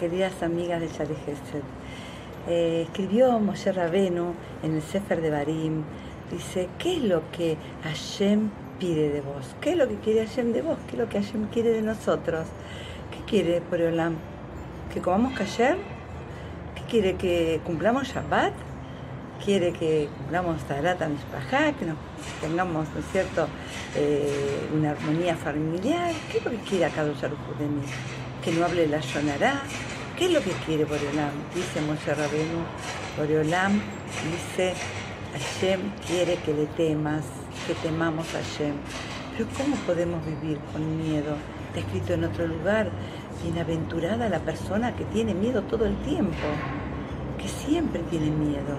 queridas amigas de Shari Gesed. Eh, escribió Moshe Rabenu en el Sefer de Barim, dice, ¿qué es lo que Hashem pide de vos? ¿Qué es lo que quiere Hashem de vos? ¿Qué es lo que Hashem quiere de nosotros? ¿Qué quiere Olam? ¿Que comamos kasher? ¿Qué quiere? ¿Que cumplamos Shabbat? ¿Quiere que cumplamos Tarat Mishpachá? ¿Que nos tengamos, ¿no cierto?, eh, una armonía familiar. ¿Qué es lo que quiere Akadosh Aruj de mí? Que no hable la Shonará. ¿Qué es lo que quiere Boreolam? Dice Moshe Rabenu. Boreolam dice, Hashem quiere que le temas, que temamos a Hashem. Pero ¿cómo podemos vivir con miedo? Está escrito en otro lugar, bienaventurada la persona que tiene miedo todo el tiempo, que siempre tiene miedo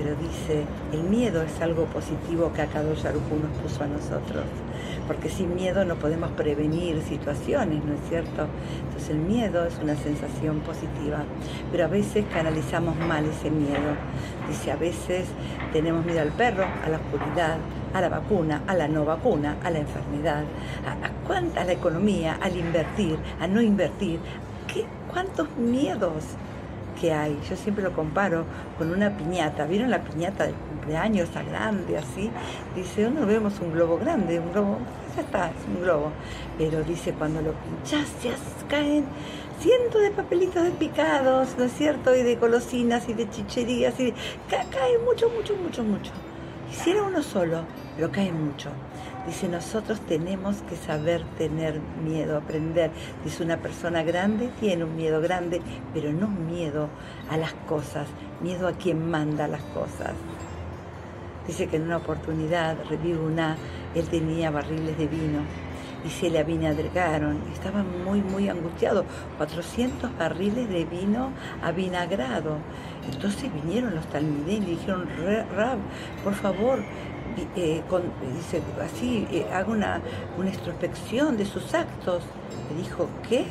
pero dice, el miedo es algo positivo que Akadosh Arujú nos puso a nosotros, porque sin miedo no podemos prevenir situaciones, ¿no es cierto? Entonces el miedo es una sensación positiva, pero a veces canalizamos mal ese miedo. Dice, a veces tenemos miedo al perro, a la oscuridad, a la vacuna, a la no vacuna, a la enfermedad, a, cuánta la economía, al invertir, a no invertir. ¿Qué, ¿Cuántos miedos? Que hay. Yo siempre lo comparo con una piñata. ¿Vieron la piñata del cumpleaños, esa grande así? Dice, no vemos un globo grande, un globo, ya está, es un globo. Pero dice, cuando lo pinchas, ya caen cientos de papelitos de picados, ¿no es cierto? Y de golosinas y de chicherías, y cae mucho, mucho, mucho, mucho. Y uno solo, pero cae mucho. Dice, nosotros tenemos que saber tener miedo, aprender. Dice, una persona grande tiene un miedo grande, pero no miedo a las cosas, miedo a quien manda las cosas. Dice que en una oportunidad, una, él tenía barriles de vino y se le avinagraron. Estaba muy, muy angustiado. 400 barriles de vino avinagrado. Entonces vinieron los talmideños y dijeron, Rab, por favor, eh, dice, así, eh, una, una introspección de sus actos. Le dijo, ¿qué?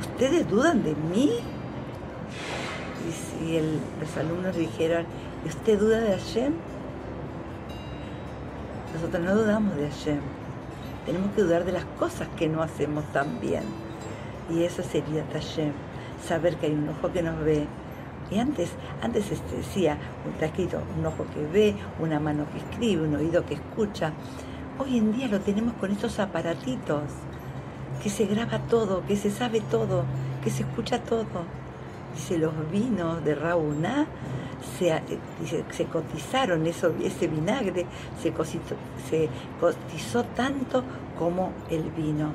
¿Ustedes dudan de mí? Y si los alumnos dijeron, ¿usted duda de Hashem? Nosotros no dudamos de Hashem. Tenemos que dudar de las cosas que no hacemos tan bien. Y eso sería Hashem. Saber que hay un ojo que nos ve, y antes, antes este, decía, está escrito, un ojo que ve, una mano que escribe, un oído que escucha. Hoy en día lo tenemos con estos aparatitos, que se graba todo, que se sabe todo, que se escucha todo. Dice, los vinos de Rauná se, eh, se cotizaron, eso, ese vinagre se, se cotizó tanto como el vino,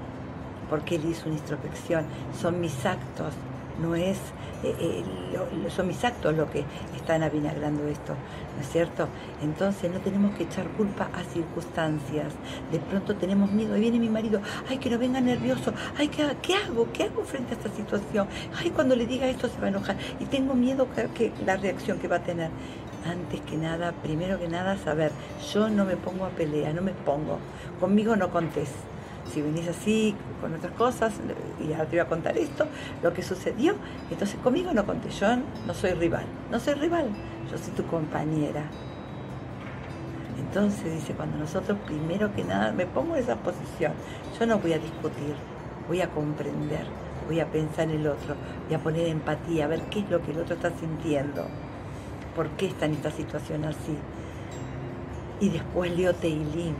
porque él hizo una introspección. Son mis actos, no es, eh, eh, son mis actos los que están avinagrando esto, ¿no es cierto? Entonces no tenemos que echar culpa a circunstancias. De pronto tenemos miedo, ahí viene mi marido, ay, que no venga nervioso, ay, ¿qué, ¿qué hago? ¿Qué hago frente a esta situación? Ay, cuando le diga esto se va a enojar y tengo miedo que, la reacción que va a tener. Antes que nada, primero que nada, saber, yo no me pongo a pelear, no me pongo, conmigo no contés si venís así con otras cosas, y ahora te voy a contar esto, lo que sucedió, entonces conmigo no conté, yo no soy rival, no soy rival, yo soy tu compañera. Entonces dice, cuando nosotros primero que nada me pongo en esa posición, yo no voy a discutir, voy a comprender, voy a pensar en el otro, voy a poner empatía, a ver qué es lo que el otro está sintiendo, por qué está en esta situación así. Y después leo Teilim,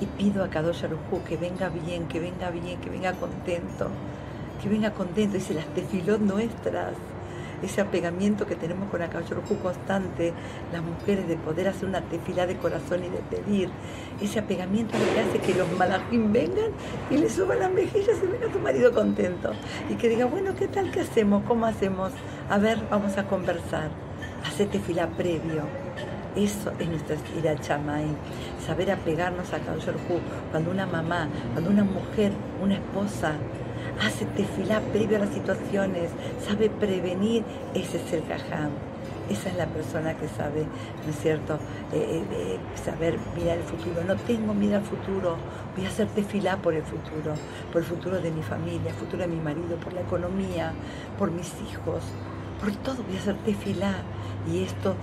y pido a Kadosh Arujú que venga bien, que venga bien, que venga contento, que venga contento. Dice las tefilot nuestras, ese apegamiento que tenemos con Akadosh Arujú constante, las mujeres de poder hacer una tefilá de corazón y de pedir. Ese apegamiento que hace que los malajim vengan y le suban las mejillas y venga tu marido contento. Y que diga, bueno, ¿qué tal? ¿Qué hacemos? ¿Cómo hacemos? A ver, vamos a conversar. Hace tefilá previo eso es nuestra estira chamay, saber apegarnos a Kadosh Cuando una mamá, cuando una mujer, una esposa hace tefilá previo a las situaciones, sabe prevenir, ese es el caján. Esa es la persona que sabe, ¿no es cierto?, eh, eh, eh, saber mirar el futuro. No tengo miedo al futuro, voy a hacer tefilá por el futuro, por el futuro de mi familia, el futuro de mi marido, por la economía, por mis hijos, por todo voy a hacer tefilá. Y esto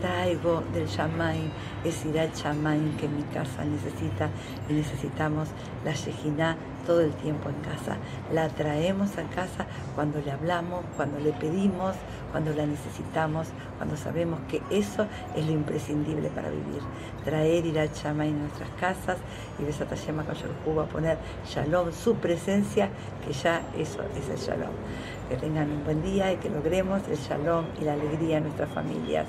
traigo del Shamaim, es Irat Shamaim que mi casa necesita y necesitamos la Shejina todo el tiempo en casa. La traemos a casa cuando le hablamos, cuando le pedimos, cuando la necesitamos, cuando sabemos que eso es lo imprescindible para vivir. Traer Irat Shamaim en nuestras casas y Besat Hashem a poner Shalom, su presencia, que ya eso es el Shalom. Que tengan un buen día y que logremos el Shalom y la alegría en nuestras familias.